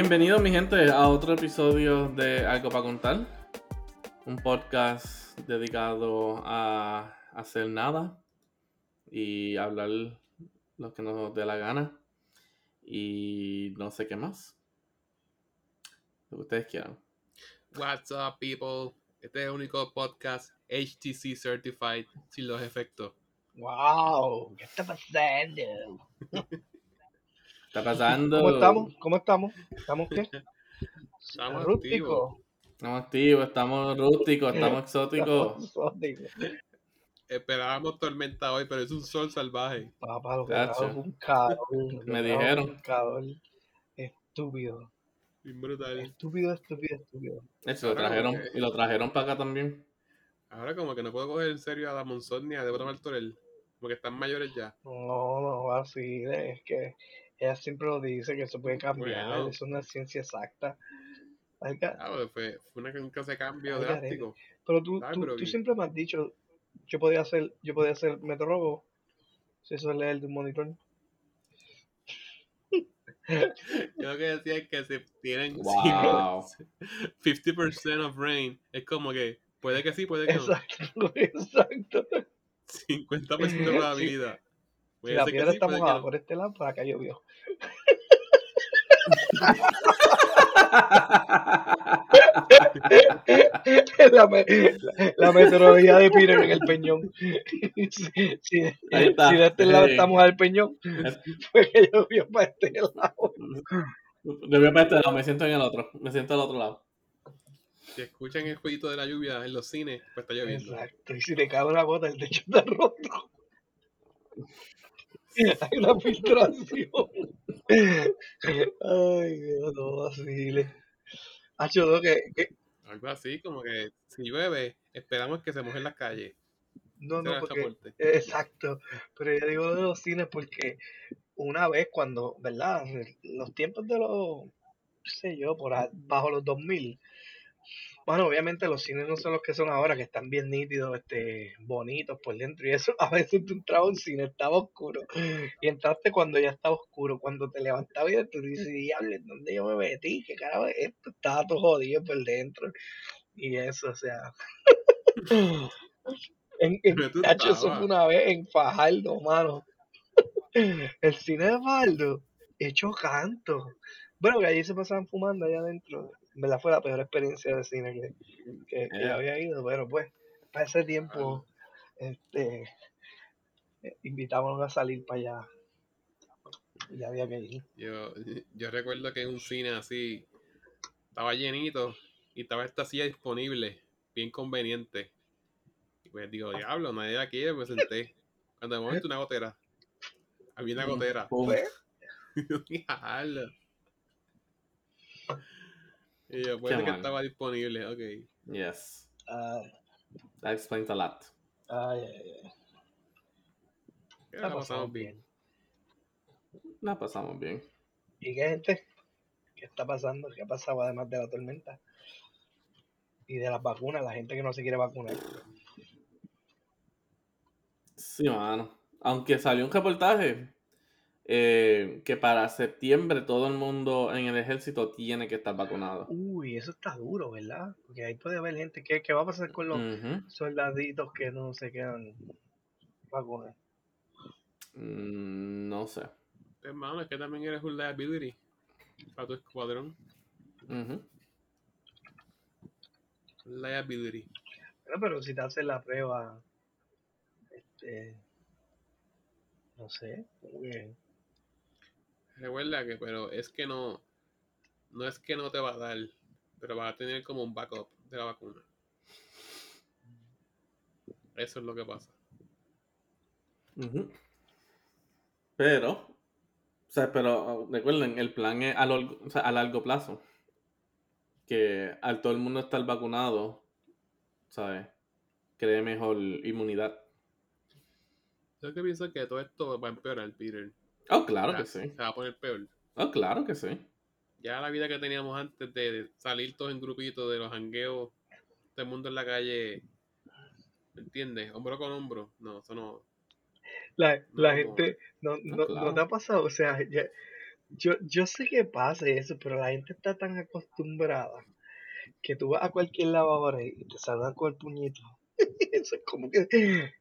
Bienvenidos mi gente a otro episodio de Algo para contar, un podcast dedicado a hacer nada y hablar lo que nos dé la gana y no sé qué más. Lo que ustedes quieran. What's up, people? Este es el único podcast HTC certified sin los efectos. ¡Wow! ¿Qué está pasando? ¿Está pasando? ¿Cómo estamos? ¿Cómo estamos? ¿Estamos qué? Estamos Rústico. Estamos activos, estamos rústicos, estamos exóticos. Exótico. Esperábamos tormenta hoy, pero es un sol salvaje. Papá, lo que es un calor. Me dijeron. Un calor estúpido. Bien brutal. Estúpido, estúpido, estúpido. Eso, lo trajeron, y lo trajeron para acá también. Ahora como que no puedo coger en serio a la Monsonia de Broma Torel. Porque están mayores ya. No, no, así de- es que ella siempre lo dice que eso puede cambiar. Bueno. Es ciencia exacta. Que- Ah, pues fue, fue una, un clase de cambio Ay, drástico. Pero tú, Ay, tú, pero tú siempre me has dicho, yo podía hacer, yo podía hacer meteorólogo. Si eso es leer de un monitor. Yo lo que decía es que si tienen Wow. 50% of rain, es como que puede que sí, puede que no. Exacto, exacto. 50% de probabilidad. Si la piedra sí, está que mojada por este lado, por acá llovió. la, me- la, la meteorología de Peter en el peñón. si, si, de este lado Sí. está mojada el peñón, fue que llovió para este lado. Yo voy a este lado, me siento en el otro, me siento al otro lado. Si escuchan el jueguito de la lluvia en los cines, pues está lloviendo. Exacto. Y si te cae una gota, el techo está roto. Hay una filtración. Ay, Dios, no vacile. Hacho, no, que, que- Algo así, como que si llueve, esperamos que se mojen las calles. no, no, porque, exacto. Pero yo digo de los cines porque una vez cuando, ¿verdad? Los tiempos de los, qué sé yo, por bajo los 2000. Bueno, obviamente los cines no son los que son ahora, que están bien nítidos, este, bonitos por dentro. Y eso, a veces tú entrabas a un cine, estaba oscuro. Y entraste cuando ya estaba oscuro. Cuando te levantabas y tú dices, diablo, ¿en ¿dónde yo me metí? ¿Qué carajo es esto? Estaba todo jodido por dentro. Y eso, o sea. en, en, eso fue una vez en Fajardo, mano. El cine de Fajardo, hecho canto. Bueno, que allí se pasaban fumando allá adentro. En verdad fue la peor experiencia de cine que, que, que yo había ido, pero pues, para ese tiempo, este, eh, invitábamos a salir para allá. Y ya había que ir. Yo, yo recuerdo que en un cine así estaba llenito y estaba esta silla disponible, bien conveniente. Y pues digo, diablo, nadie la quiere, me senté. Cuando de momento una gotera. Había una gotera. Pues. Y yo, puede Qué ser que estaba disponible, ok. Yes, ay, that explains a lot. ay, ay, ay. La la pasamos bien. La pasamos bien. ¿Y qué gente? ¿Qué está pasando? ¿Qué ha pasado además de la tormenta? Y de las vacunas, la gente que no se quiere vacunar. Sí, mano. Aunque salió un reportaje eh, que para septiembre todo el mundo en el ejército tiene que estar vacunado. Uy, eso está duro, ¿verdad? Porque ahí puede haber gente. ¿Qué, qué va a pasar con los soldaditos que no se quedan vacunados? Mm, no sé. Hermano, es que también eres un liability para tu escuadrón. Ujú. Liability. Bueno, pero si te hacen la prueba, este, no sé, como que- Recuerda que, pero es que no, no es que no te va a dar, pero vas a tener como un backup de la vacuna. Eso es lo que pasa. Pero, o sea, pero recuerden, el plan es a, largo- o sea, a largo plazo. Que al todo el mundo estar vacunado, ¿sabes? Cree mejor inmunidad. Yo que pienso que todo esto va a empeorar, Peter. Oh, claro que sí. Se va a poner peor. Oh, claro que sí. Ya la vida que teníamos antes de salir todos en grupitos, de los jangueos, todo el mundo en la calle, ¿me entiendes? Hombro con hombro. No, eso no. la, la No, gente, no, no, claro. no te ha pasado, o sea, ya- yo, yo sé que pasa eso, pero la gente está tan acostumbrada que tú vas a cualquier lavadora y te saludan con el puñito. Eso es como que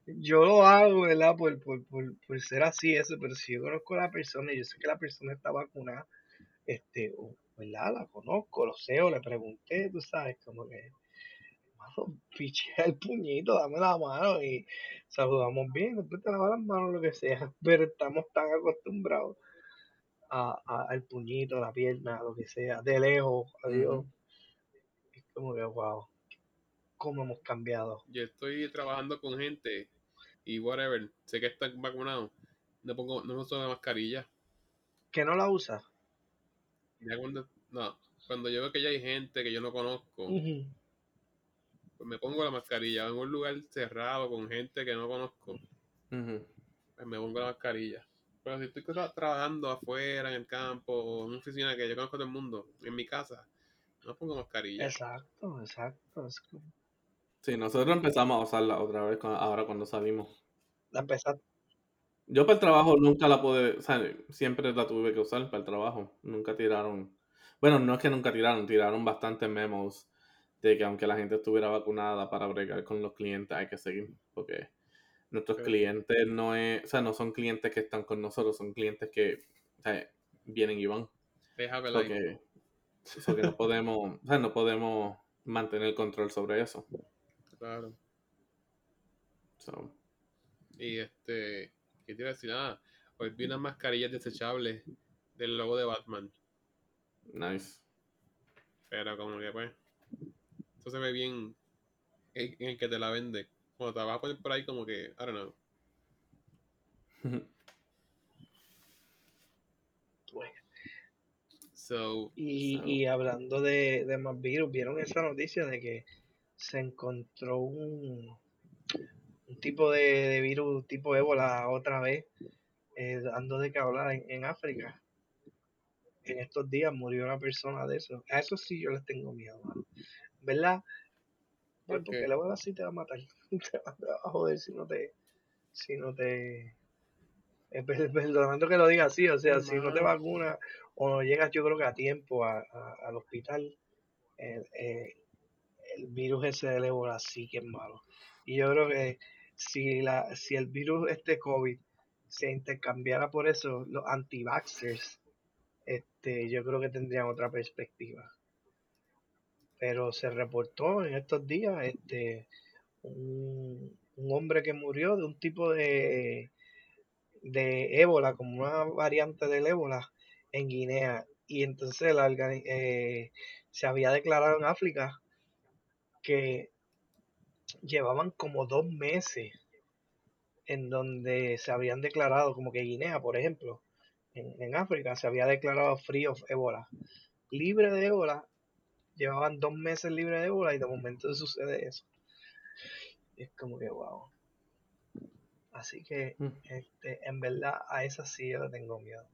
yo lo hago, ¿verdad? Por, por, por, por ser así, eso, pero si yo conozco a la persona y yo sé que la persona está vacunada, este, ¿verdad? La conozco, lo sé, o le pregunté, tú sabes, como que, mano, pichea el puñito, dame la mano y saludamos bien, después te lavas las manos, lo que sea, pero estamos tan acostumbrados a, a- al puñito, a la pierna, lo que sea, de lejos, adiós. Es como que, wow, cómo hemos cambiado. Yo estoy trabajando con gente y whatever, sé que están vacunados. No pongo, no uso la mascarilla. ¿Que no la usa? Ya cuando, no, cuando yo veo que ya hay gente que yo no conozco, pues me pongo la mascarilla. En un lugar cerrado con gente que no conozco, pues me pongo la mascarilla. Pero si estoy tra- trabajando afuera, en el campo, o en una oficina que yo conozco a todo el mundo, en mi casa, no pongo mascarilla. Exacto, exacto. Es como- Sí, nosotros empezamos a usarla otra vez ahora cuando salimos. La empezaste. Yo para el trabajo nunca la pude, o sea, siempre la tuve que usar para el trabajo. Nunca tiraron, bueno, no es que nunca tiraron, tiraron bastantes memos de que aunque la gente estuviera vacunada para bregar con los clientes hay que seguir, porque nuestros clientes no es, o sea, no son clientes que están con nosotros, son clientes que o sea, vienen y van. Deja So que, so que no podemos, o sea, no podemos mantener control sobre eso. Claro. So, Y este, ¿qué te iba a decir? Ah, hoy vi unas mascarillas desechables del logo de Batman. nice. Pero como que pues, eso se ve bien en el que te la vende. Cuando te vas a poner por ahí como que, I don't know. Bueno, So, Y, So- y hablando de, de más virus, ¿vieron esa noticia de que se encontró un, un tipo de, de virus tipo ébola otra vez eh, dando de que hablar en, en África? En estos días murió una persona de eso. A eso sí yo les tengo miedo, mano. ¿Verdad? Pues ¿Por porque la ébola sí te va a matar. Te va, a joder si no te... Si no te... eh, per- Perdonando que lo diga así, o sea, si no te vacunas o no llegas yo creo que a tiempo a- a- al hospital, eh, eh, el virus ese del ébola sí que es malo. Y yo creo que si, la, si el virus este COVID se intercambiara por eso, los anti-vaxxers, este, yo creo que tendrían otra perspectiva. Pero se reportó en estos días este, un, un hombre que murió de un tipo de, de ébola, como una variante del ébola en Guinea. Y entonces la eh, se había declarado en África que llevaban como dos meses en donde se habían declarado, como que Guinea, por ejemplo, en, en África se había declarado free of ébola, libre de ébola, llevaban dos meses libre de ébola y de momento sucede eso. Es como que wow. Así que, Mm. este, en verdad, a esa sí yo le tengo miedo.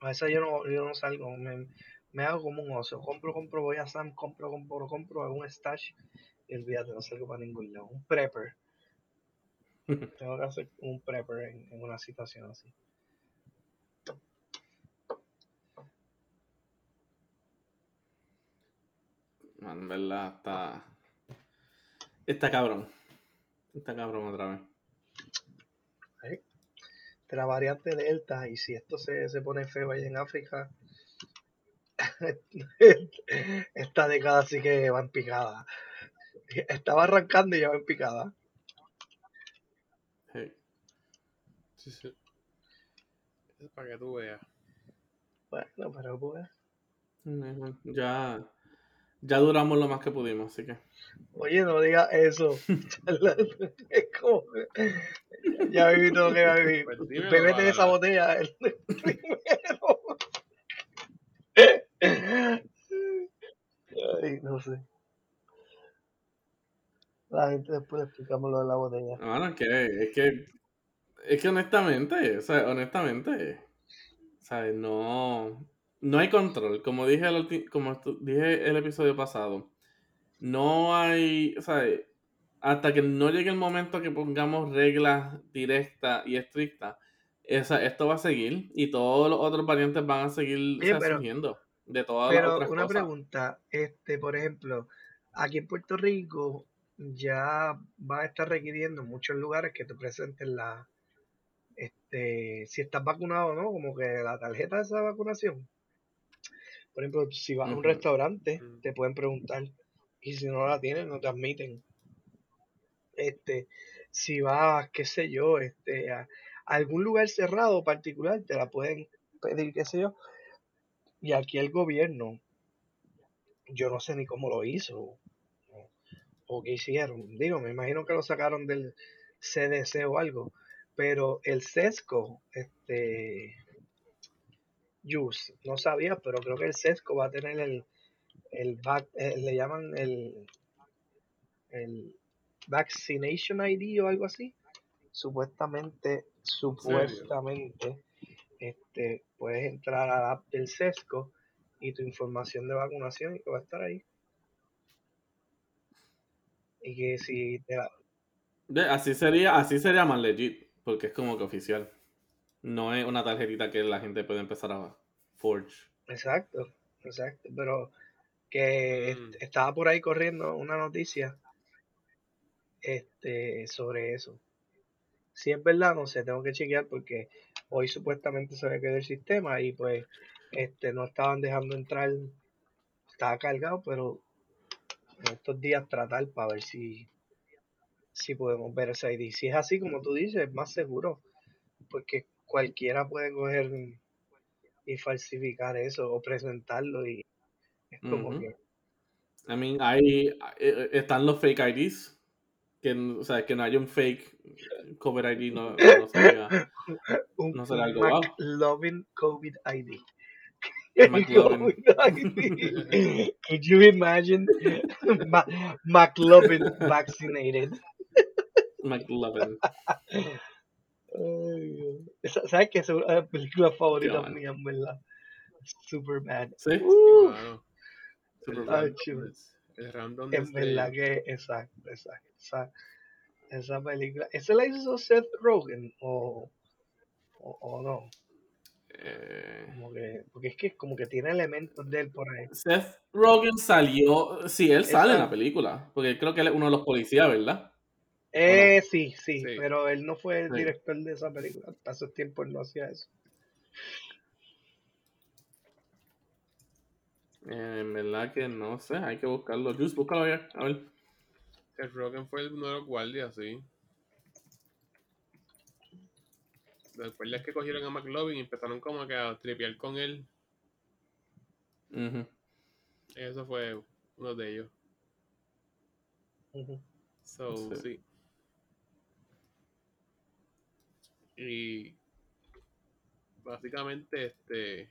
A esa yo no, yo no salgo, me, me hago como un oso. Compro, compro, voy a Sam, compro, compro, compro, hago un stash y olvídate, no salgo para ningún lado. Un prepper. Tengo que hacer un prepper en, en una situación así. Man, en verdad, está. Está cabrón. Está cabrón otra vez. De la variante Delta, y si esto se, se pone feo ahí en África, esta década sí que va en picada. Estaba arrancando y ya va en picada. Hey. sí, sí. Es para que tú veas. Bueno, pero pues. Ya. Ya duramos lo más que pudimos, así que. Oye, no digas eso. es como. Ya viví todo lo que va a vivir. De esa botella el primero. No sé. La gente después le explicamos lo de la botella. Bueno, es que, es que, es que honestamente, o sea, honestamente, ¿sabes? No, no hay control. Como dije el, como dije el episodio pasado, no hay, ¿sabes? Hasta que no llegue el momento que pongamos reglas directas y estrictas, esa, esto va a seguir y todos los otros variantes van a seguir o sea, pero- surgiendo de todas las Pero otras una cosas. pregunta, este, por ejemplo, aquí en Puerto Rico ya va a estar requiriendo en muchos lugares que te presenten la, este, si estás vacunado o no, como que la tarjeta de esa vacunación. Por ejemplo, si vas a un restaurante, Mm. te pueden preguntar, y si no la tienen, no te admiten. Este, si vas, qué sé yo, este, a, a algún lugar cerrado particular, te la pueden pedir, qué sé yo. Y aquí el gobierno, yo no sé ni cómo lo hizo o, o qué hicieron. Digo, me imagino que lo sacaron del CDC o algo, pero el sesco, este, Jus, no sabía, pero creo que el sesco va a tener el, el, vac- eh, le llaman el, el Vaccination ID o algo así. Supuestamente, supuestamente, este, puedes entrar a la app del sesco y tu información de vacunación y que va a estar ahí. Y que si te la, Así sería, así sería más legit, porque es como que oficial. No es una tarjetita que la gente puede empezar a forge. Exacto, exacto. Pero que Mm. est- estaba por ahí corriendo una noticia este sobre eso. Si es verdad, no sé, tengo que chequear porque hoy supuestamente se ve que del sistema y pues este no estaban dejando entrar, estaba cargado, pero en estos días tratar para ver si si podemos ver ese ID. Si es así como tú dices, es más seguro, porque cualquiera puede coger y falsificar eso o presentarlo y es como que I mean, hay, eh, están los fake IDs. Que, o sea, que no haya un fake COVID ID no, no sería. un, No será algo wow. McLovin COVID ID. McLovin. COVID ID. Could you imagine Ma- McLovin vaccinated? McLovin. ¿Sabes qué? Es una de las películas favoritas Qué mías, ¿verdad? Superman. Sí. Uh, El random en verdad que, exacto, exacto. Esa, esa película. ¿Esa la hizo Seth Rogen? ¿O, o, o no? Eh, Como que, porque es que como que tiene elementos de él por ahí. Seth Rogen salió. Sí, él sale en la película. Porque creo que él es uno de los policías, ¿verdad? Eh, sí, sí, Sí. pero él no fue el Sí. director de esa película. Hace tiempo él no hacía eso. Eh, en verdad que no sé, hay que buscarlo. Just búscalo ya. A ver. El Rogan fue uno de los guardias, sí. Los guardias que cogieron a McLovin y empezaron como que a tripear con él. Eso fue uno de ellos. So, Sí. sí. Y básicamente este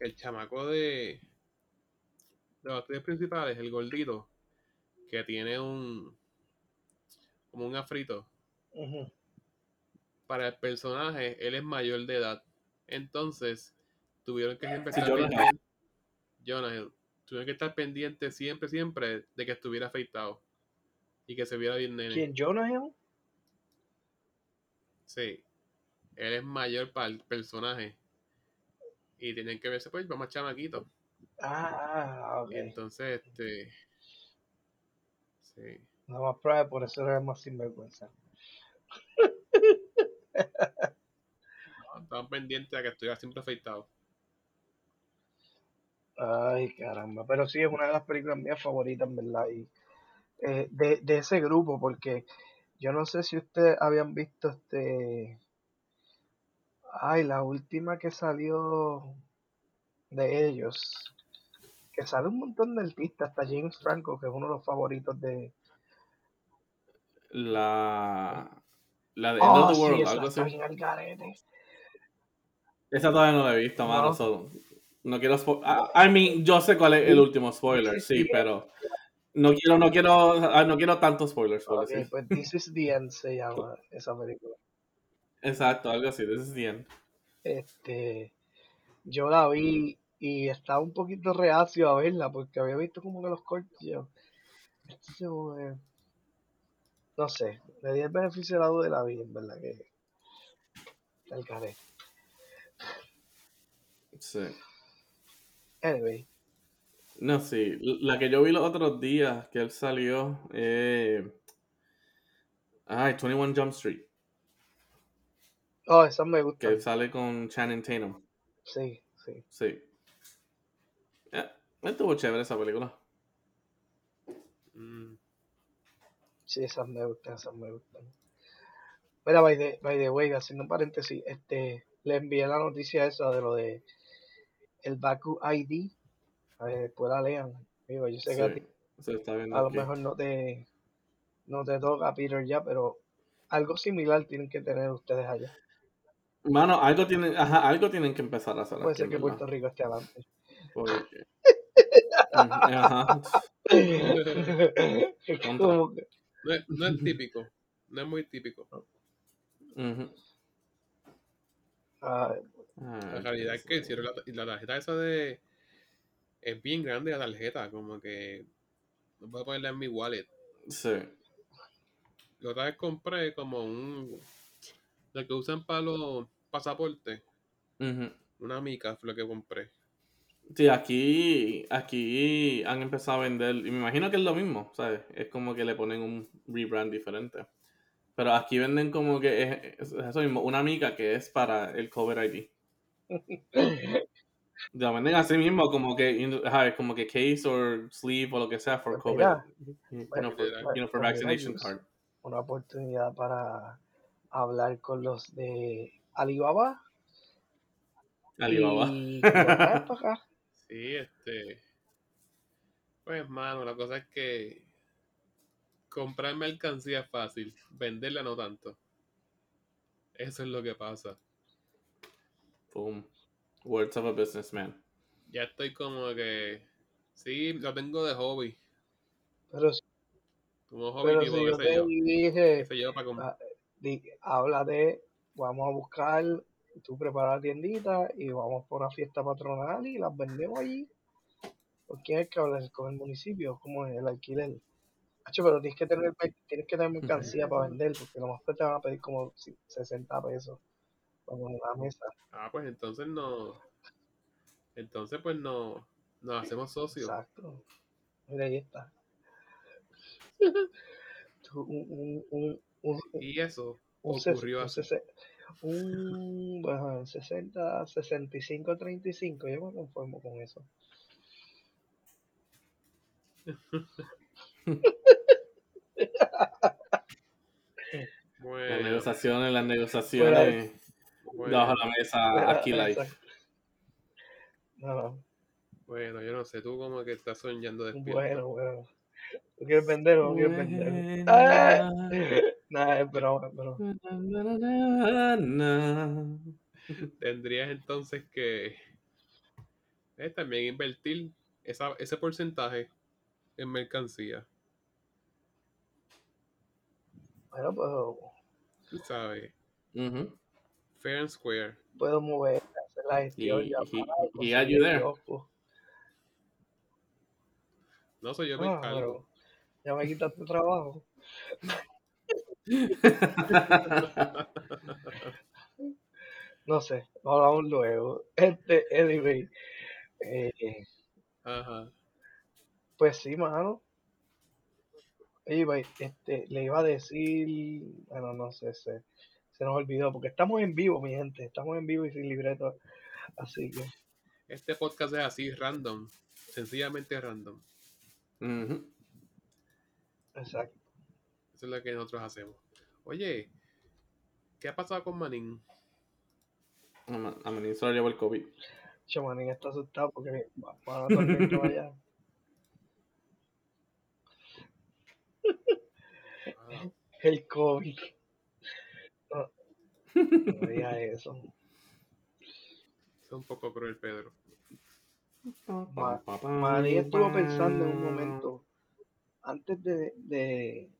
el chamaco de de los actores principales, el gordito, que tiene un como un afrito, para el personaje, él es mayor de edad. Entonces, tuvieron que siempre Sí, estar Jonah pendientes. Jonah Hill. Tuvieron que estar pendientes siempre, siempre de que estuviera afeitado. Y que se viera bien nene. ¿Quién? ¿Jonah Hill? Sí. Él es mayor para el personaje. Y tienen que verse, pues, más chamaquito. Ah, ah, ok. Y entonces, este. Sí. No más prueba, por eso era más sinvergüenza. Estaban pendientes a que estuviera siempre afeitado. Ay, caramba. Pero sí, es una de las películas mías favoritas, verdad. Y, eh, de, de ese grupo, porque yo no sé si ustedes habían visto este. Ay, la última que salió de ellos. Que sale un montón de artistas, hasta James Franco, que es uno de los favoritos de. La. La de End Oh, of the sí, World, esa algo así. Esa todavía no la he visto, mano. No. so, no quiero spo- I I mean, yo sé cuál es el último spoiler, sí, Sí. pero no quiero, no quiero, ah, no quiero tantos spoilers, por Ok, decir. pues This is the End se llama esa película. Exacto, algo así, this is the end. Este, yo la vi y estaba un poquito reacio a verla porque había visto como que los cortes yo, esto se ve- no sé, le di el beneficio de la duda de la vida, en verdad que Está el carrete. Sí. Anyway, No, sí. La que yo vi los otros días que él salió. Eh... Ay, 21 Jump Street. oh, esa me Que gusta. él sale con Channing Tatum. Sí, sí. Sí. Estuvo chévere esa película. Mm, Sí, esas me gustan, esas me gustan. Mira, by the, by the way, haciendo un paréntesis, este, le envié la noticia esa de lo de el Baku ID. A ver, después la lean. Digo, yo sé que a ti Sí. Se está viendo a lo mejor no te, no te toca, Peter, ya, pero algo similar tienen que tener ustedes allá. Mano, algo tienen, ajá, algo tienen que empezar a hacer Puede aquí, ser que ¿verdad? Puerto Rico esté adelante. Porque- ajá. No, es, no es típico. No es muy típico. Ah, La realidad es que hicieron la, la tarjeta esa de. Es bien grande la tarjeta, como que. No puedo ponerla en mi wallet. Sí. La otra vez compré como un. Lo que usan para los pasaportes. Ujú. Una mica fue lo que compré. Sí, aquí, aquí han empezado a vender, y me imagino que es lo mismo, ¿sabes? Es como que le ponen un rebrand diferente. Pero aquí venden como que es, es eso mismo, una mica que es para el cover ID. Ya venden así mismo, como que, ajá, como que case or sleeve o lo que sea for Pues COVID. You know, for, you know, for Pues mira, vaccination card. una oportunidad para hablar con los de Alibaba Alibaba. y traes para acá. Sí, este. Pues, mano, la cosa es que. Comprar mercancía es fácil, venderla no tanto. Eso es lo que pasa. Boom. Words of a businessman. Ya estoy como que. Sí, lo tengo de hobby. Pero, si- Como hobby pero tipo, si yo te yo. dije, qué sé yo, para comprar. ah, di- habla de, vamos a buscar, tú preparas la tiendita y vamos por una fiesta patronal y las vendemos allí. ¿Por quién es que habla? ¿Con el municipio? como es el alquiler? Hacho, pero tienes que tener tienes que tener mercancía para vender porque lo más que te van a pedir como si- 60 pesos para poner la mesa. Ah, pues entonces no. Entonces, pues no. Nos hacemos socios. Exacto. Mira, ahí está. Un, un, un, Y eso ocurrió así. Un, bueno, 60, 65, 35, yo me conformo con eso. Las Bueno, negociaciones, las negociaciones bueno, debajo de la mesa, aquí live. No. bueno, yo no sé, tú como que estás soñando despierto. Bueno, bueno. ¿Tú quieres vender o no quieres vender? ¡Ah! Nada, es broma, es broma. Tendrías entonces que eh, también invertir esa, ese porcentaje en mercancía. Bueno, pues Tú sabes, Ujú. fair and square. puedo mover, hacer la gestión, he had conseguir you there. kiosco. No soy yo me Ah, encargo. ya me quitaste trabajo. No sé, hablamos luego. Este, anyway, eh, Ajá. pues sí, mano. Pues, este, le iba a decir, bueno, no sé, se, se nos olvidó, porque estamos en vivo, mi gente, estamos en vivo y sin libreto, así que, Este podcast es así, random. Sencillamente random. Ujú. exacto. Eso es lo que nosotros hacemos. Oye, ¿qué ha pasado con Manin? A Ma- a Manín se lo llevó el COVID. Chamanín está asustado porque va a allá. Ah, El COVID. No, no diga eso. es un poco cruel, Pedro. Ma- María estuvo pensando en un momento, antes de, de,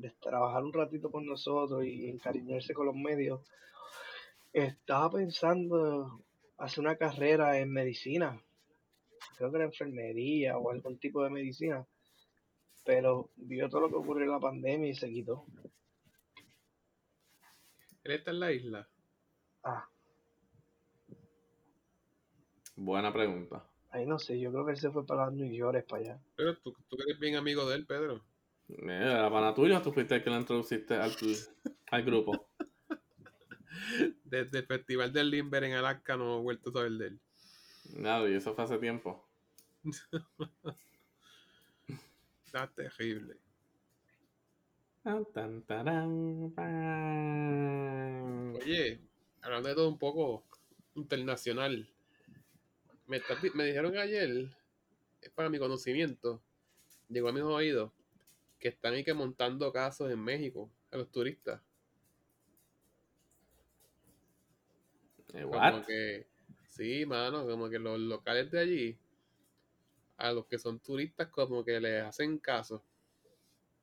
de trabajar un ratito con nosotros y encariñarse con los medios, estaba pensando hacer una carrera en medicina, creo que era enfermería o algún tipo de medicina, pero vio todo lo que ocurrió en la pandemia y se quitó. Él está en la isla. Ah, Buena pregunta. ahí no sé, yo creo que él se fue para New York, para allá. Pero tú, tú que eres bien amigo de él, Pedro. ¿Era pana tuyo tú fuiste el que lo introduciste al, al grupo? Desde el Festival del Limber en Alaska no he vuelto a saber de él. Nada, y eso fue hace tiempo. Está terrible. Oye, hablando de todo un poco internacional. Me, me dijeron ayer, es para mi conocimiento, llegó a mis oídos, que están ahí que montando casos en México a los turistas. Eh, Como que, sí, mano, como que los locales de allí, a los que son turistas, como que les hacen caso.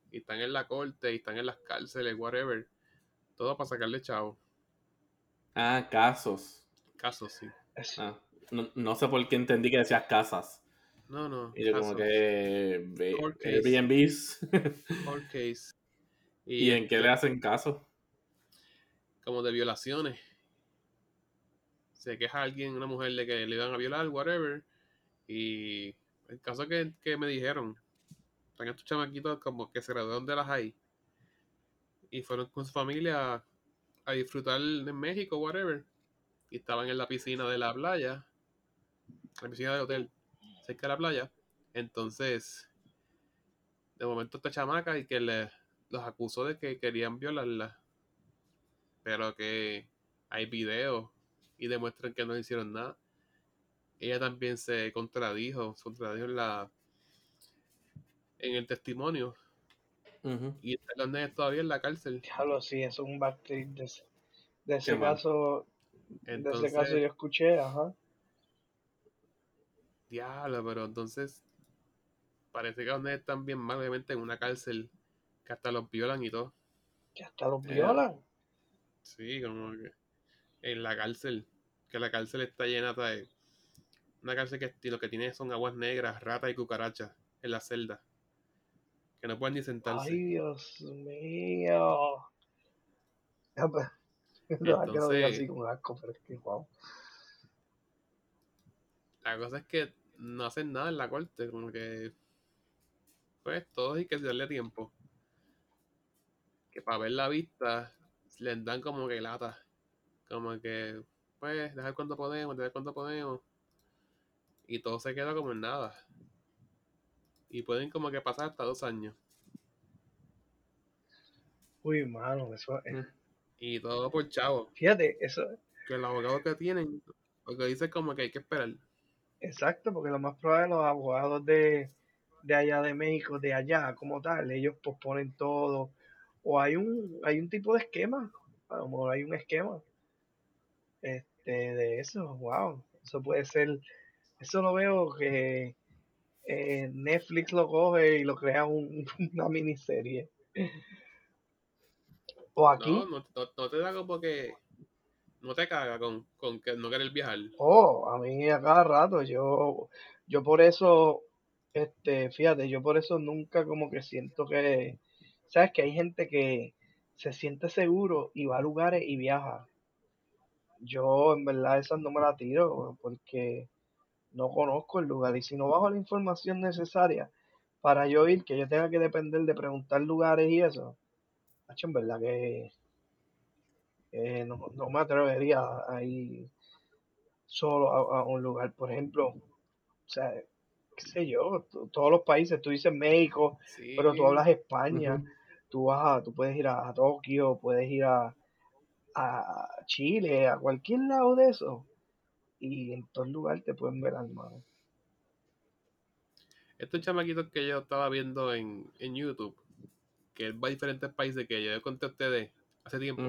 Y están en la corte, y están en las cárceles, whatever. Todo para sacarle chavo. Ah, casos. Casos, sí. Ah, no, no sé por qué entendí que decías casas. No, no. Y yo como que... Airbnbs. Court case. ¿Y en qué le hacen caso? Como de violaciones. Se queja alguien, una mujer, de que le iban a violar, whatever. Y el caso que, que me dijeron, están estos chamaquitos como que se graduaron de las high. Y fueron con su familia a disfrutar en México, whatever. Y estaban en la piscina de la playa. La piscina del hotel, cerca de la playa. Entonces, de momento esta chamaca y que le, los acusó de que querían violarla. Pero que hay videos y demuestran que no hicieron nada. Ella también se contradijo, se contradijo en la en el testimonio y está los nenes todavía en la cárcel. Diablo, sí, es un backtrip de ese, de ese caso. de Entonces, ese caso yo escuché, ajá. Diablo, pero entonces parece que los nenes están bien mal, obviamente en una cárcel que hasta los violan y todo. Que hasta los Eh, violan. Sí, como que en la cárcel, que la cárcel está llena de una cárcel que lo que tiene son aguas negras, ratas y cucarachas en la celda. Que no pueden ni sentarse. Ay, Dios mío. Pues, no, Entonces- así con asco, pero es que, wow. La cosa es que no hacen nada en la corte, como que pues todos hay que darle tiempo. Que para ver la vista les dan como que lata. Como que, pues, dejar cuando podemos, dejar cuando podemos. Y todo se queda como en nada. Y pueden como que pasar hasta dos años. Uy, mano, eso es- Mm. Y todo por chavo. Fíjate, eso, Que el abogado que tienen, lo que dice como que hay que esperar. Exacto, porque lo más probable los abogados de, de allá de México, de allá como tal, ellos posponen todo. O hay un, hay un tipo de esquema, a lo mejor hay un esquema este, de eso, wow. Eso puede ser, eso lo veo que eh, Netflix lo coge y lo crea un- una miniserie. O aquí, No, no, no- no te da como que. No te caga con, con que no querer viajar. Oh, a mí a cada rato, yo, yo por eso, este, fíjate, yo por eso nunca como que siento que, sabes que hay gente que se siente seguro y va a lugares y viaja. Yo en verdad esas no me la tiro porque no conozco el lugar y si no bajo la información necesaria para yo ir, que yo tenga que depender de preguntar lugares y eso, en verdad que eh, no, no me atrevería a ir solo a, a un lugar, por ejemplo, o sea, qué sé yo, to- todos los países, tú dices México, Sí. pero tú hablas España, Ujú. tú vas a, tú puedes ir a, a Tokio, puedes ir a, a Chile, a cualquier lado de eso, y en todo lugar te pueden ver, hermano. Estos chamaquitos que yo estaba viendo en, en YouTube, que él va a diferentes países que yo conté a ustedes hace tiempo.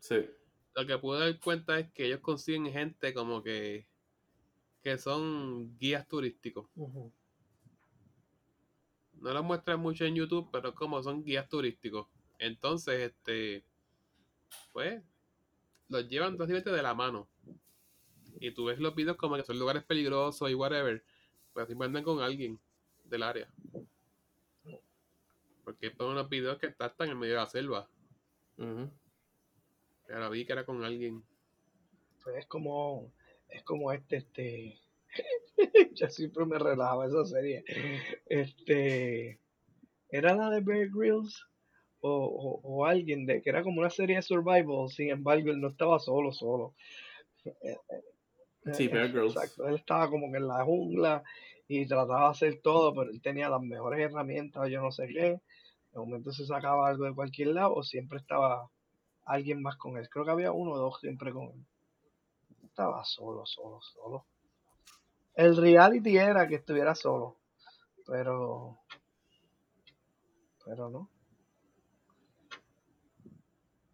Sí. lo que pude dar cuenta es que ellos consiguen gente como que que son guías turísticos. No los muestran mucho en YouTube, pero como son guías turísticos. Entonces, este, pues, los llevan básicamente de la mano. Y tú ves los videos como que son lugares peligrosos y whatever. Pues así andan con alguien del área. Porque ponen unos videos que están en medio de la selva. Ujú. Pero vi que era con alguien. Pues es como, es como este, este, yo siempre me relajaba esa serie. Este, era la de Bear Grylls o, o, o alguien de que era como una serie de survival, sin embargo él no estaba solo, solo. Sí, Bear Grylls. Exacto, él estaba como que en la jungla y trataba de hacer todo, pero él tenía las mejores herramientas, yo no sé qué. De momento se sacaba algo de cualquier lado o siempre estaba alguien más con él. Creo que había uno o dos siempre con él. Estaba solo, solo, solo. El reality era que estuviera solo, pero pero no.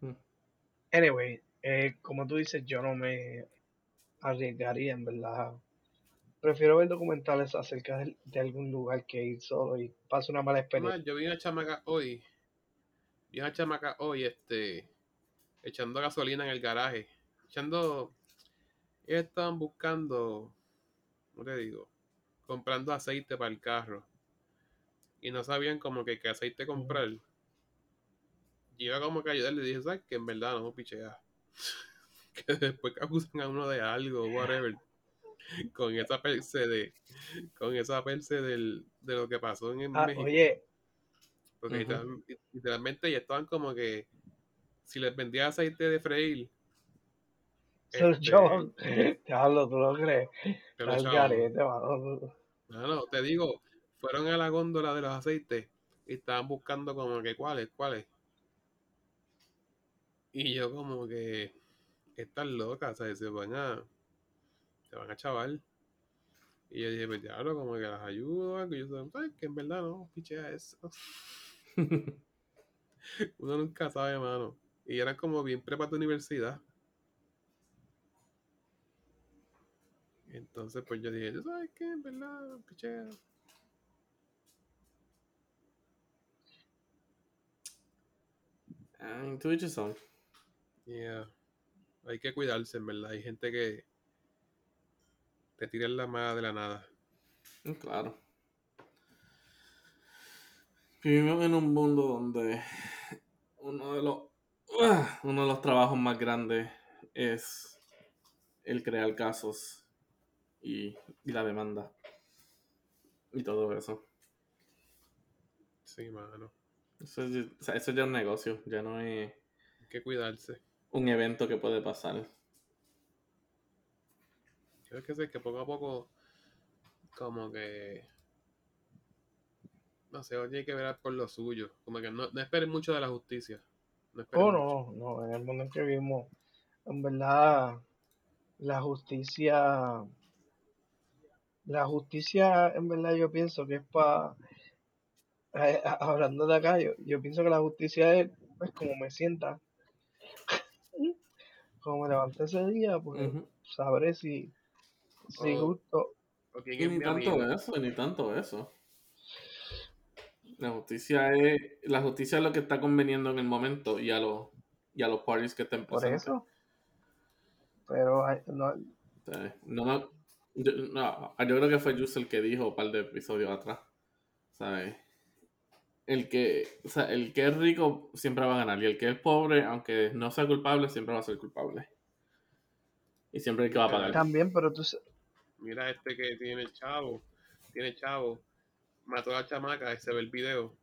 Mm. Anyway, eh, como tú dices, yo no me arriesgaría, en verdad. Prefiero ver documentales acerca de, de algún lugar que ir solo y paso una mala experiencia. Yo vi una chamaca hoy. Vi una chamaca hoy, este. Echando gasolina en el garaje. Echando. Ellos estaban buscando. ¿Cómo te digo? Comprando aceite para el carro. Y no sabían como que qué aceite comprar. Y iba como que a ayudarle y dije, ¿sabes? Que en verdad no pichea. que después que acusan a uno de algo, whatever. Con esa perse de. Con esa perse del, de lo que pasó en Ah, México. oye, Porque literal- literalmente ya estaban como que si les vendía aceite de freír, se lo este, echaban. Diablo, tú lo crees. te Al garete, mano. No, no, te digo, fueron a la góndola de los aceites y estaban buscando como que cuáles, cuáles. Y yo como que están locas, ¿sabes? Se van a, se van a chaval. Y yo dije, pues diablo, como que las ayudo, o algo. y yo, ¿sabes? Que en verdad no, pichea eso. Uno nunca sabe, mano. Y eran como bien prepa de universidad. Entonces, pues yo dije, ¿tú sabes qué? En verdad, pichea. Ah, to each his own. Yeah. Hay que cuidarse, en verdad. Hay gente que te tira la mala de la nada. Mm, Claro. Vivimos en un mundo donde uno de los uno de los trabajos más grandes es el crear casos y, y la demanda y todo eso. Sí, mano. Eso, es- o sea, eso ya es un negocio, ya no es Hay que cuidarse. un evento que puede pasar. Yo que sé que poco a poco, como que. No sé, uno tiene que ver por lo suyo. Como que no, no esperen mucho de la justicia. Oh, no, no, en el mundo en que vivimos, en verdad, la justicia, la justicia, en verdad, yo pienso que es para, hablando de acá, yo, yo pienso que la justicia es, pues, como me sienta, como me levanté ese día, pues, Ujú. sabré si, si Oh. justo, ¿O quién Y es ni tanto amigo? eso, ni tanto eso. La justicia es la justicia es lo que está conveniendo en el momento y a los y a los parties que estén por presentes. eso, pero hay- no, no, me- yo, no, yo creo que fue Juice el que dijo un par de episodios atrás. ¿Sabes? El que, o sea, el que es rico siempre va a ganar. Y el que es pobre, aunque no sea culpable, siempre va a ser culpable. Y siempre el que va a pagar. también, pero tú, Mira este que tiene el chavo. Tiene chavo. Mató a la chamaca y se ve el video.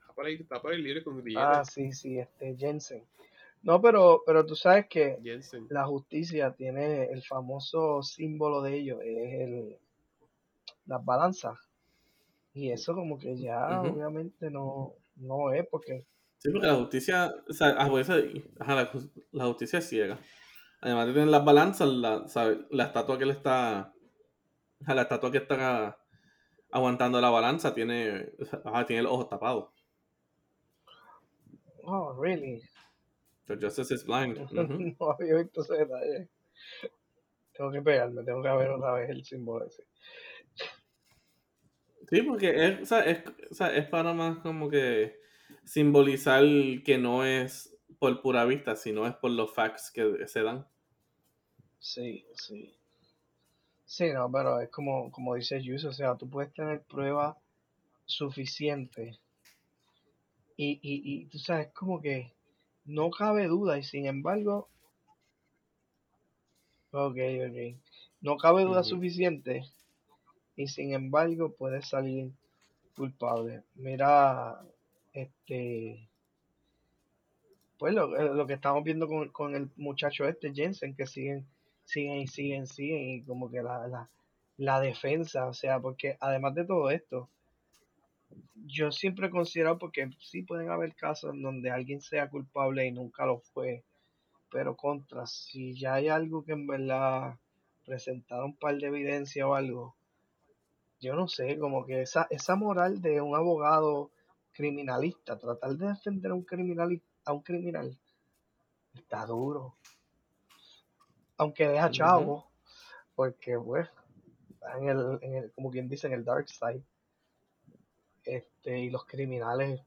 Está por ahí, está por ahí libre con billetes. ah, sí, sí, este, Jensen. No, pero, pero tú sabes que Jensen. la justicia tiene el famoso símbolo de ellos, es el, las balanzas. Y eso como que ya obviamente no, no es porque Sí, porque la justicia, o sea, a veces, ajá, la, ju- la justicia es ciega. Además de tener las balanzas, la, la estatua que le está, la estatua que está aguantando la balanza tiene, ajá, tiene los ojos tapados. oh, really? The justice is blind. No había visto ese detalle. Tengo que pegarme, tengo que ver otra vez el símbolo ese. Sí, porque es, o sea, es, o sea, es para más como que simbolizar que no es por pura vista, sino es por los facts que se dan. Sí, sí. Sí, no, pero es como, como dice Yus, o sea, tú puedes tener pruebas suficientes. Y, y, y tú sabes, como que no cabe duda y sin embargo, ok, ok, no cabe duda suficiente y sin embargo puede salir culpable. Mira, este, pues lo, eh, lo que estamos viendo con, con el muchacho este, Jensen, que siguen, siguen y siguen, siguen y como que la, la, la defensa, o sea, porque además de todo esto, yo siempre he considerado, porque sí pueden haber casos en donde alguien sea culpable y nunca lo fue, pero contra, si ya hay algo que en verdad presentaron un par de evidencia o algo, yo no sé, como que esa, esa moral de un abogado criminalista, tratar de defender a un criminal, a un criminal, está duro. Aunque deja chavo, porque pues, está en el, en el, como quien dice, en el dark side, este, y los criminales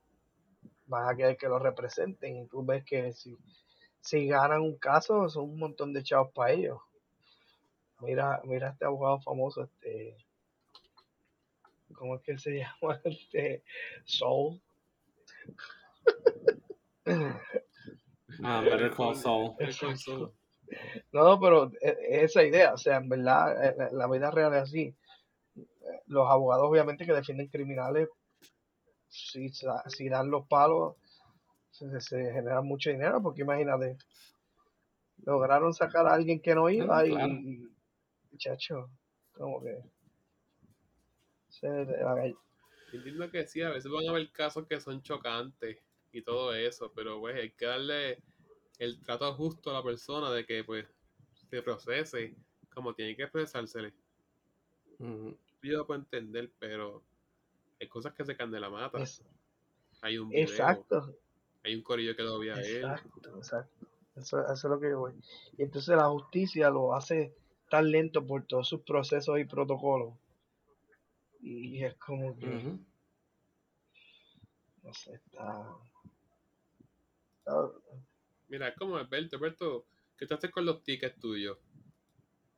van a querer que los representen, y tú ves que si, si ganan un caso, son un montón de chavos para ellos. Mira, mira este abogado famoso, este, ¿cómo es que él se llama? Este, Soul. Ah, Better Call Saul. No, pero e- esa idea, o sea, en verdad, eh, la- vida real es así. Eh, Los abogados, obviamente, que defienden criminales, si, dan los palos, se, se genera mucho dinero, porque imagínate, lograron sacar a alguien que no iba y, claro. y- como que se, la- Entiendo que sí, a veces van a haber casos que son chocantes y todo eso, pero pues hay que darle el trato justo a la persona de que pues se procese como tiene que expresársele. Ujú. Yo lo puedo entender, pero hay cosas que se caen de la mata. es- Hay un video, exacto, hay un corillo que lo ve a él. exacto, exacto. Eso, eso es lo que yo voy. Y entonces la justicia lo hace tan lento por todos sus procesos y protocolos. Y es como que, no sé, está... está- Mira, es como Alberto, Alberto, ¿qué te haces con los tickets tuyos?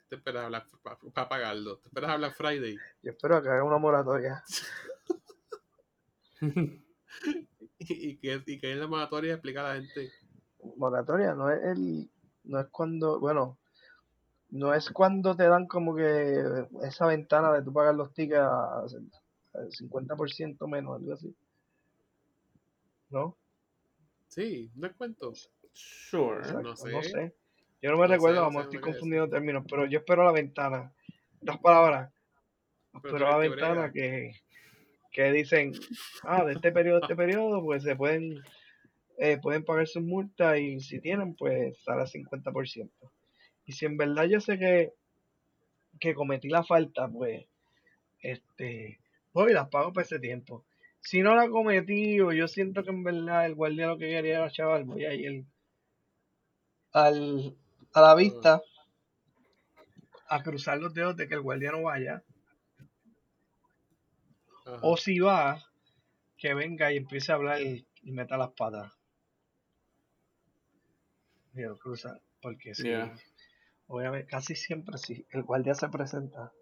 ¿Te esperas hablar para pagarlos? ¿Te esperas hablar Friday? Yo espero que haga una moratoria. y, que, y que en la moratoria explica a la gente. Moratoria no es el... No es cuando... Bueno, no es cuando te dan como que esa ventana de tú pagar los tickets a, a 50% menos, algo así. ¿No? Sí, no es cuento. Sure. Exacto, No no sé. Yo no me No recuerdo, vamos, estoy confundiendo términos, pero yo espero la ventana. Dos palabras. Pero Espero la ventana que, que dicen, ah, de este periodo a este periodo, pues se pueden, eh, pueden pagar sus multas y si tienen, pues sale a 50%. Y si en verdad yo sé que, que cometí la falta, pues, este, voy y las pago por ese tiempo. Si no la cometí o yo siento que en verdad el guardia lo que quería era chaval, voy a ir al, a la vista a cruzar los dedos de que el guardia no vaya. Ajá. O si va, que venga y empiece a hablar y, y meta las patas. Cruza. Porque si, Yeah. obviamente, casi siempre si el guardia se presenta,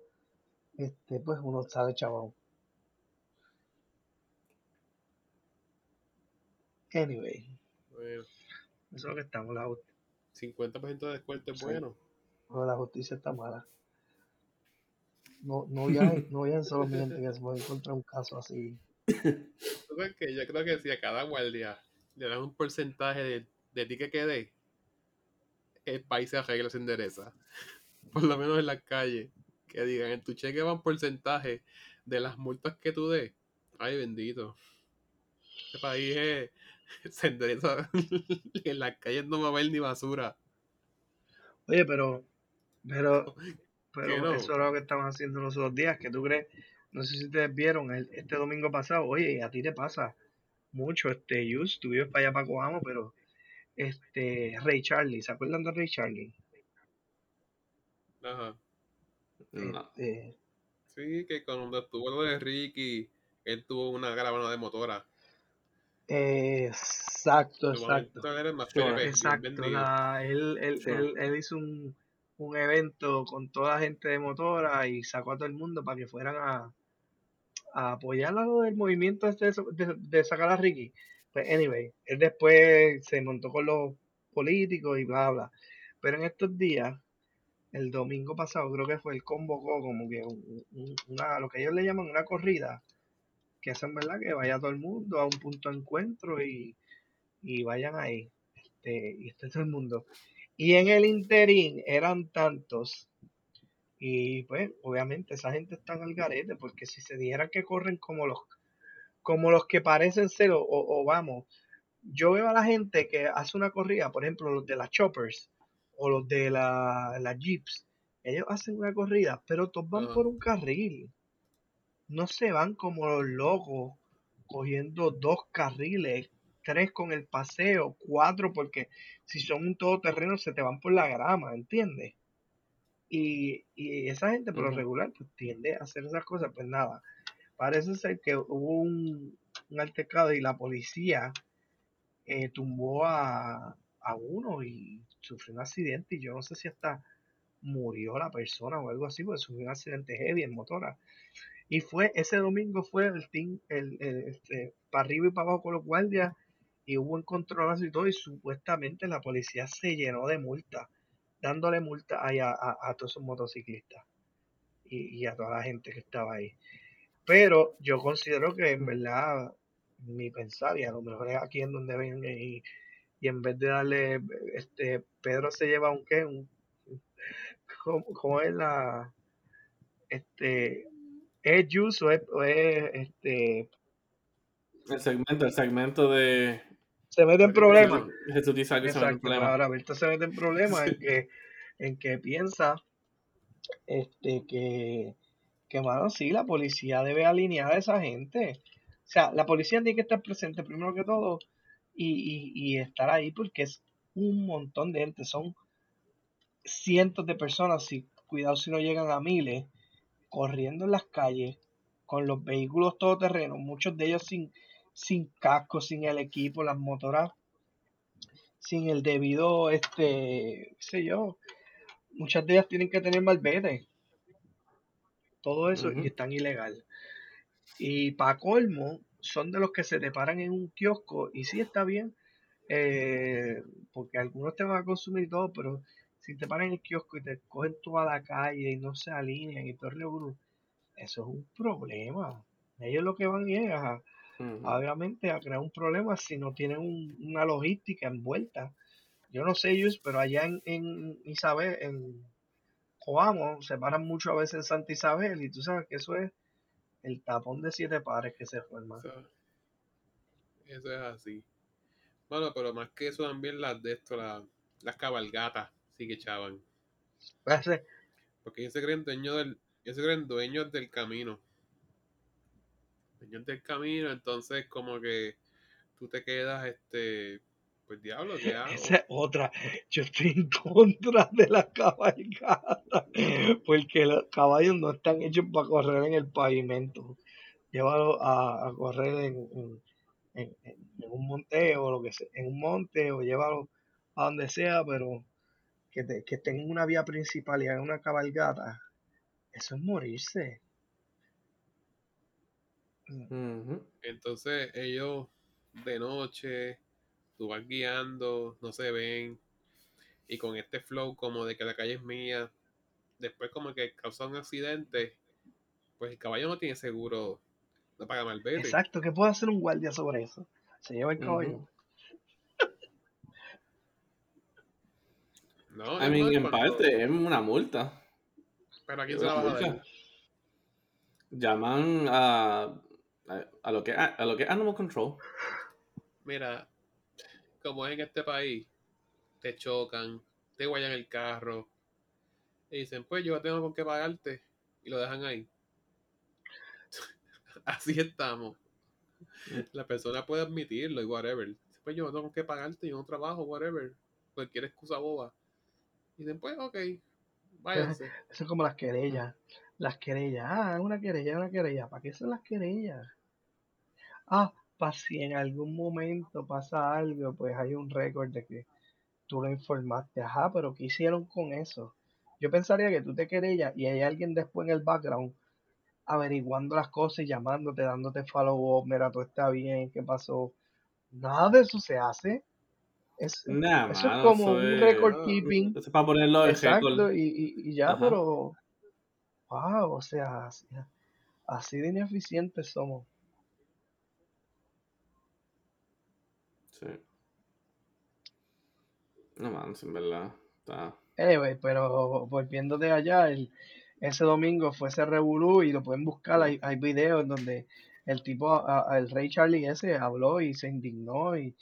este, pues uno sale chabón. Anyway, Bueno, eso es lo que estamos. La, 50% de descuento es Sí. bueno. no, la justicia está mala. No, no viajen, no gente que se puede encontrar un caso así. ¿Tú sabes qué? Yo creo que si a cada guardia le dan un porcentaje de, de ti que quede, el país se arregla, se endereza. Por lo menos en las calles. Que digan, en tu cheque va un porcentaje de las multas que tú des. Ay, bendito. Este país es- se endereza. en las calles no va a haber ni basura. Oye, pero, pero, ¿Qué pero no? eso es lo que estamos haciendo los otros días, que tú crees, no sé si ustedes vieron el- este domingo pasado, oye, a ti te pasa mucho, este, Yus, tú vives para allá para Coamo, pero, este, Ray Charlie, ¿se acuerdan de Ray Charlie? Ajá. Este, Sí, que cuando estuvo lo de Ricky, él tuvo una caravana de motora. Exacto, exacto. Exacto, la- él, él, él, él hizo un, un evento con toda la gente de motora y sacó a todo el mundo para que fueran a, a apoyar a lo del movimiento este de, de, de sacar a Ricky. Pues, anyway, él después se montó con los políticos y bla, bla. Pero en estos días, el domingo pasado, creo que fue, él convocó como que una, lo que ellos le llaman una corrida, que es en verdad que vaya todo el mundo a un punto de encuentro y, y vayan ahí. Este, y esté todo el mundo. Y en el interín eran tantos. Y pues, obviamente, esa gente está en el garete, porque si se dijera que corren como los, como los que parecen ser, o, vamos, yo veo a la gente que hace una corrida, por ejemplo, los de las choppers o los de la, las jeeps, ellos hacen una corrida, pero todos van por un carril. No se van como los locos, cogiendo dos carriles, tres con el paseo, cuatro, porque si son un todoterreno se te van por la grama, ¿entiendes? Y, y esa gente por lo regular pues, tiende a hacer esas cosas, pues nada. Parece ser que hubo un, un altercado y la policía eh, tumbó a, a uno y sufrió un accidente y yo no sé si hasta murió la persona o algo así, porque sufrió un accidente heavy en motora. Y fue, ese domingo fue el team, el, este, para arriba y para abajo con los guardias y hubo encontronazo y todo y supuestamente la policía se llenó de multas, dándole multa a, a, todos esos motociclistas y, a toda la gente que estaba ahí. Pero yo considero que en verdad mi pensar, y a lo mejor es aquí en donde ven y, y en vez de darle, este, Pedro se lleva un qué, un, ¿cómo, es la, este, es juice o es, este... El segmento, el segmento de... Se mete en problemas. Jesús dice que se mete en problemas. Ahora, Berto se mete en problemas en que, en que piensa este, que, que, mano, sí, la policía debe alinear a esa gente. O sea, la policía tiene que estar presente primero que todo y, y, estar ahí porque es un montón de gente, son cientos de personas, y cuidado si no llegan a miles, corriendo en las calles con los vehículos todoterrenos, muchos de ellos sin, sin casco, sin el equipo, las motoras sin el debido, este, qué sé yo, muchas de ellas tienen que tener malvete, todo eso y están ilegal. Y para colmo, son de los que se te paran en un kiosco y sí está bien, eh, porque algunos te van a consumir todo, pero si te paran en el kiosco y te cogen toda la calle y no se alinean y todo el eso es un problema. Ellos lo que van es a, obviamente a crear un problema si no tienen una logística envuelta. Yo no sé ellos, pero allá en, en Isabel, en Coamo, se paran mucho a veces en Santa Isabel y tú sabes que eso es el tapón de siete pares que se forma. Eso, es así. Bueno, pero más que eso también las de esto, las cabalgatas sí que echaban. Porque ellos se creen dueños del, ellos se creen dueños del camino. Dueños del camino, entonces como que tú te quedas este pues diablo, ¿qué hago? Esa es otra. Yo estoy en contra de las cabalgatas. Porque los caballos no están hechos para correr en el pavimento. Llévalo a, correr en, en, un monte o lo que sea, en un monte o llévalo a donde sea, pero que, te, que estén en una vía principal y hagan una cabalgata, eso es morirse. Entonces ellos de noche tú vas guiando, no se ven, y con este flow como de que la calle es mía, después como que causa un accidente, pues el caballo no tiene seguro, no paga mal. Exacto, ¿qué puede hacer un guardia sobre eso? Se lleva el caballo. No, I mean, en parte es una multa. Pero aquí se la va a Llaman a, a, lo que a lo que Animal Control. Mira, como es en este país, te chocan, te guayan el carro y dicen, pues yo tengo con qué pagarte y lo dejan ahí. Así estamos. La persona puede admitirlo y whatever. Pues yo no tengo con qué pagarte, yo no trabajo, whatever. Cualquier excusa boba. Y dicen, pues ok, váyanse. Eso es como las querellas. Las querellas. Ah, una querella, una querella. ¿Para qué son las querellas? Ah, para si en algún momento pasa algo, pues hay un récord de que tú lo informaste. Ajá, pero ¿qué hicieron con eso? Yo pensaría que tú te querellas y hay alguien después en el background averiguando las cosas y llamándote, dándote follow up, mira, todo está bien, ¿qué pasó? Nada de eso se hace. Es, Nah, eso es como eso un record keeping. Eso es para ponerlo en Exacto, y, y, y ya, Ajá. pero. Wow, o sea, así, así de ineficientes somos. Sí. No, man, en verdad. Está... Anyway, pero volviendo de allá, el, ese domingo fue ese revolú y lo pueden buscar. Hay, hay videos en donde el tipo, a- a- el rey Charlie ese, habló y se indignó. Y,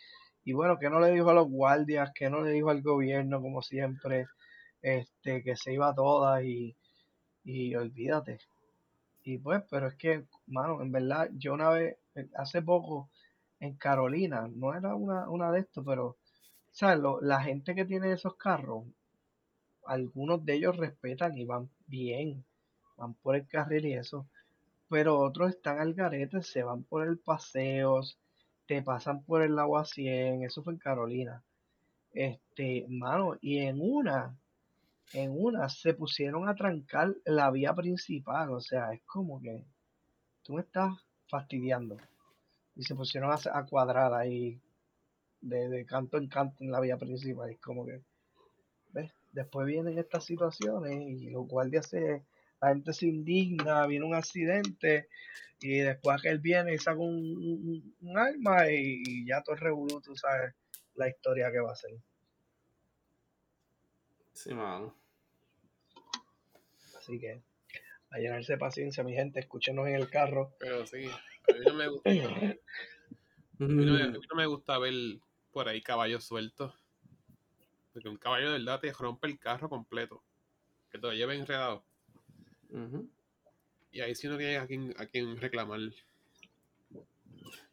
y bueno, que no le dijo a los guardias, que no le dijo al gobierno, como siempre, este, que se iba a todas y, y olvídate. Y pues, pero es que, mano, en verdad, yo una vez, hace poco, en Carolina, no era una, una de estos, pero, ¿sabes? Lo- la gente que tiene esos carros, algunos de ellos respetan y van bien, van por el carril y eso, pero otros están al garete, se van por el paseo, te pasan por el agua 100, eso fue en Carolina. Este, mano, y en una, en una se pusieron a trancar la vía principal, o sea, es como que tú me estás fastidiando. Y se pusieron a, a cuadrar ahí de, de canto en canto en la vía principal, es como que, ¿ves? Después vienen estas situaciones y los guardias se, la gente se indigna, viene un accidente y después aquel viene y saca un, un- un arma y, y ya todo es revolú, tú sabes la historia que va a ser. Sí, man. Así que a llenarse de paciencia, mi gente, escúchenos en el carro. Pero sí, a mí no me gusta. A mí no, me- a mí no me gusta ver por ahí caballos sueltos. Porque un caballo de verdad te rompe el carro completo. Que te lo lleve enredado. Y ahí sí no tiene a quien, a quien reclamar.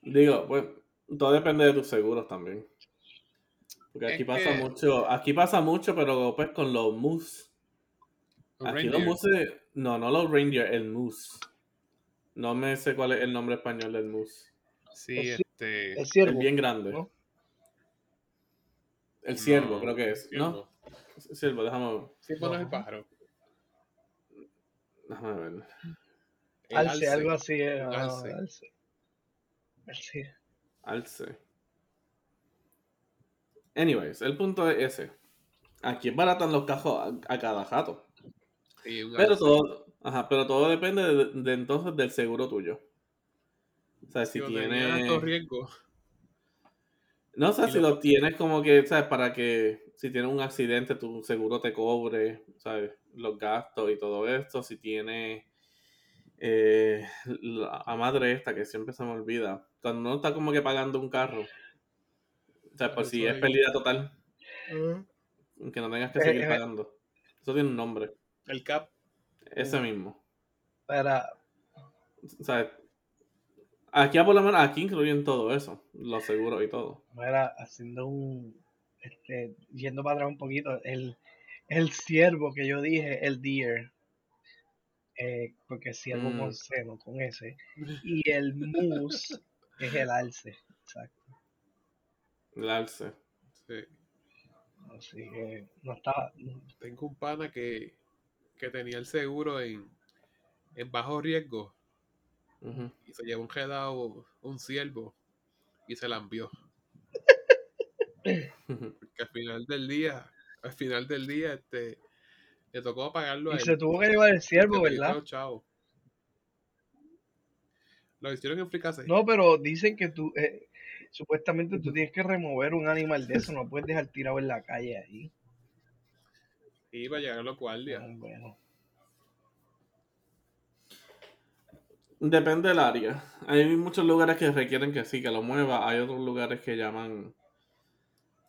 Digo, pues, todo depende de tus seguros también. Porque Es aquí pasa que- mucho, aquí pasa mucho, pero pues con los moose. Aquí reindeer. los moose, no, no los reindeer, el moose. No me sé cuál es el nombre español del moose. Sí, Es- este. Es El cierto. bien grande. ¿no? El ciervo, no, creo que es, ¿no? ciervo. Ciervo, déjame, Ciervo no es el No. pájaro. Déjame ver. El Alce, algo así. eh, alce. alce. Alce. Alce. Anyways, el punto es ese. Aquí baratan los cajos a, a cada jato. Sí, Pero todo, ajá, pero todo depende de, de entonces del seguro tuyo. O sea, si Digo, tenía tiene... alto riesgo. No sé si lo- lo tienes como que, ¿sabes? Para que si tienes un accidente tu seguro te cobre, ¿sabes? Los gastos y todo esto. Si tienes eh, la a madre esta que siempre se me olvida. Cuando uno está como que pagando un carro. O sea, por si es pérdida total, que no tengas que seguir Eh, eh. pagando. Eso tiene un nombre. El cap. Ese mismo. Para, O sea, aquí por lo menos, aquí incluyen todo eso. Los seguros y todo. era haciendo un. Este, yendo para atrás un poquito, el, el ciervo que yo dije, el deer. Eh, porque ciervo Mm. con C, no con S. Y el moose es el alce. Exacto. El alce. Sí. Así que no estaba. Tengo un pana que, que tenía el seguro en, en bajo riesgo y se llevó un redado un ciervo y se la envió. Porque al final del día, al final del día, este, le tocó pagarlo a Y él. se tuvo que llevar el ciervo, porque ¿verdad? chao. Lo hicieron en Fricase. No, pero dicen que tú, eh, supuestamente tú tienes que remover un animal de eso, no puedes dejar tirado en la calle ahí. Y iba a llegar a los guardias. Ah, Bueno, Depende del área. Hay muchos lugares que requieren que sí, que lo mueva. Hay otros lugares que llaman.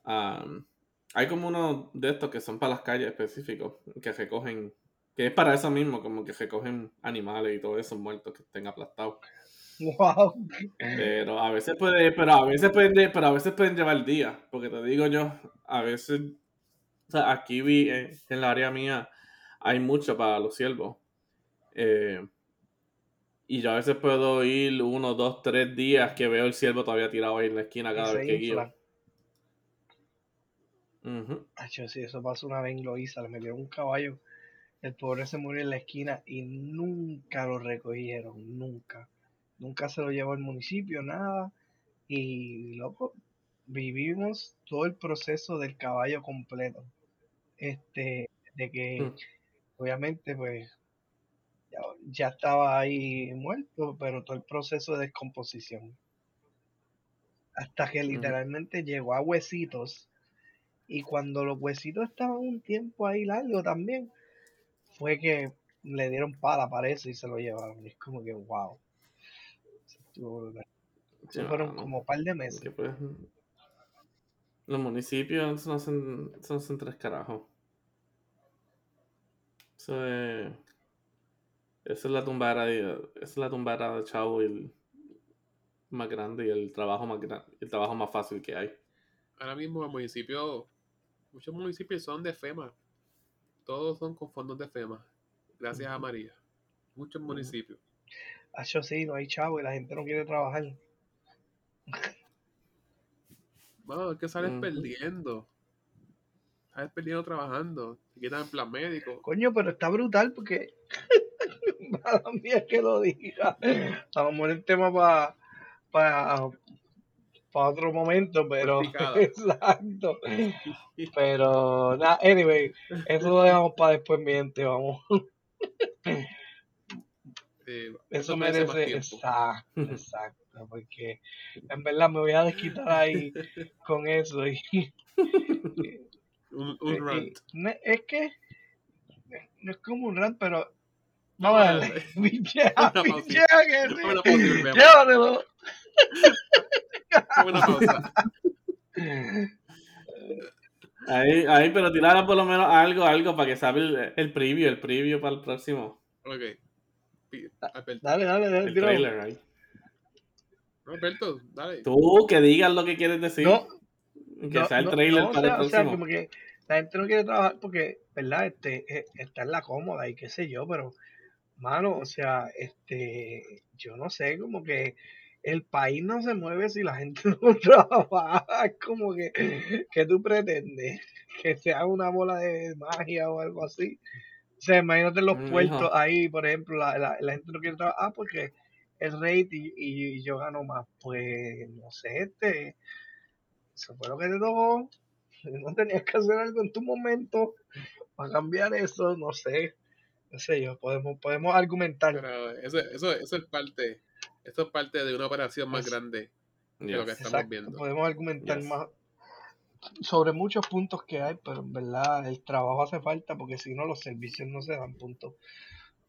Am, hay como unos de estos que son para las calles específicos, que recogen. Que es para eso mismo, como que recogen animales y todo eso muertos que estén aplastados. wow. Pero a veces puede, pero a veces pueden, pero a veces pueden llevar días. Porque te digo yo, a veces. O sea, aquí vi eh, en la área mía hay mucho para los ciervos. Eh, y yo a veces puedo ir uno, dos, tres días que veo el ciervo todavía tirado ahí en la esquina cada vez que guío. Infla. Ujú. Acho, sí, eso pasó una vez en Loíza, le metieron un caballo, el pobre se murió en la esquina y nunca lo recogieron, nunca. Nunca se lo llevó el municipio, nada. Y, loco, vivimos todo el proceso del caballo completo. Este, de que, Mm. obviamente, pues, ya, ya estaba ahí muerto, pero todo el proceso de descomposición. Hasta que literalmente llegó a huesitos. Y cuando los huesitos estaban un tiempo ahí largo también, fue que le dieron pala, parece, y se lo llevaron. Y es como que, wow. Eso Eso fueron como un par de meses. Que, pues, los municipios eso no hacen, eso no hacen tres carajos. Eso es. Esa es la tumbara de, esa es la tumbara de Chavo y el más grande y el trabajo más grande, el trabajo más fácil que hay. Ahora mismo los municipios, muchos municipios son de FEMA. Todos son con fondos de FEMA. Gracias a. María. Muchos municipios. Ah, yo sí, no hay chavo y la gente no quiere trabajar. Mano, es que sales perdiendo. Sales perdiendo trabajando. Te quitan el plan médico. Coño, pero está brutal porque. Mala mía que lo diga. A lo mejor el tema para. Para. Para otro momento, pero. Exacto. Pero. Nada, anyway. Eso lo dejamos para después, mi gente. Vamos. Eh, Eso merece. Exacto, exacto. Porque en verdad me voy a desquitar ahí con eso. Y, Un, y- un rant. y- es que. No es como un rant, pero. Vamos a darle. Pichea, Una pausa. Una. Ahí, ahí, pero tirara por lo menos algo, algo para que sabe el, el preview, el preview para el próximo. Ok. Pi- Alberto. Dale, dale, dale. El tira. trailer ahí. No, Alberto, dale. Tú que digas lo que quieres decir. No, que no, sea el trailer no, o para sea, el o sea, próximo. como que la gente no quiere trabajar porque, ¿verdad? Este, eh, está en la cómoda y qué sé yo, pero, mano, o sea, este, yo no sé, como que el país no se mueve si la gente no trabaja, es como que, que tú pretendes que sea una bola de magia o algo así. O sea, imagínate en los Mm, puertos ahí, por ejemplo, la, la, la gente no quiere trabajar ah, porque el rate y, y yo gano más. Pues, no sé, este, eso fue lo que te tocó. No tenías que hacer algo en tu momento para cambiar eso, no sé. No sé yo, podemos, podemos argumentar. Pero eso, eso, eso es parte. Eso es parte de una operación más Es- grande de lo que estamos Exacto, viendo. podemos argumentar Yes. más sobre muchos puntos que hay, pero en verdad el trabajo hace falta porque si no los servicios no se dan punto.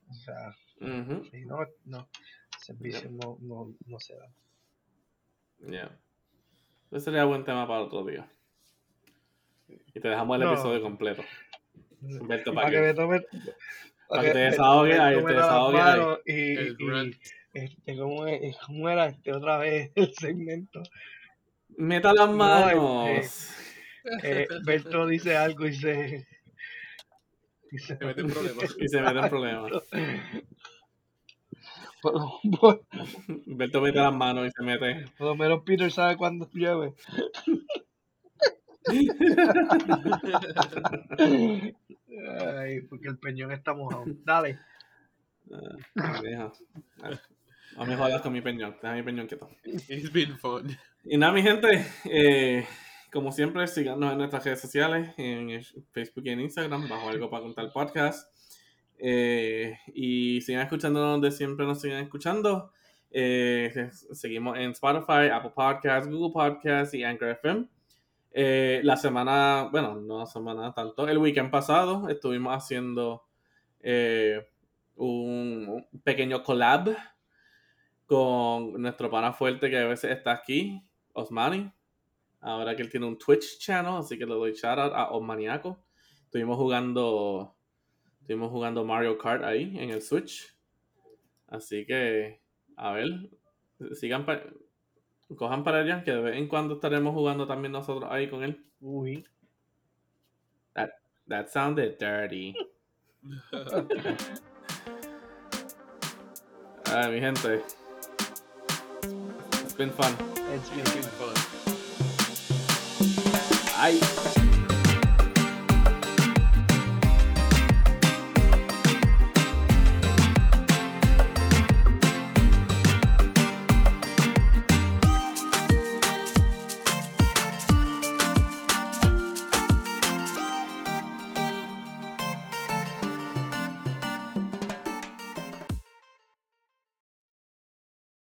O sea, si no, no, los servicios no, no, no se dan. Yeah. Ese sería buen tema para otro día. Y te dejamos el No. episodio completo. Humberto, para para que que- me tome para que te desahogues ahí, te desahogues ahí. y, El y, rant. Este, ¿cómo, es- cómo era este otra vez el segmento? Meta las No, manos. Eh, Berto dice algo y se... y se- Se mete en problemas. Y se mete en problemas. Humberto mete las manos y se mete. por lo menos Peter sabe cuándo llueve. Ay, porque el peñón está mojado. Dale. Ah, deja. No me jodas con mi peñón. Deja mi peñón quieto. It's been fun. Y nada, mi gente, eh, como siempre, síganos en nuestras redes sociales, en Facebook y en Instagram, bajo algo para contar podcast. Eh, y sigan escuchándonos donde siempre nos sigan escuchando. Eh, seguimos en Spotify, Apple Podcasts, Google Podcasts y Anchor FM. Eh, la semana, bueno, no la semana tanto, el weekend pasado estuvimos haciendo un pequeño collab con nuestro pana fuerte que a veces está aquí, Osmani. Ahora que él tiene un Twitch channel, así que le doy shout out a Osmaniaco. Estuvimos jugando, estuvimos jugando Mario Kart ahí en el Switch. Así que, a ver, sigan pa- cojan para allá, que de vez en cuando estaremos jugando también nosotros ahí con él. Uy. That sounded dirty. Ay, mi gente. It's been fun. It's been It's been fun. Bye.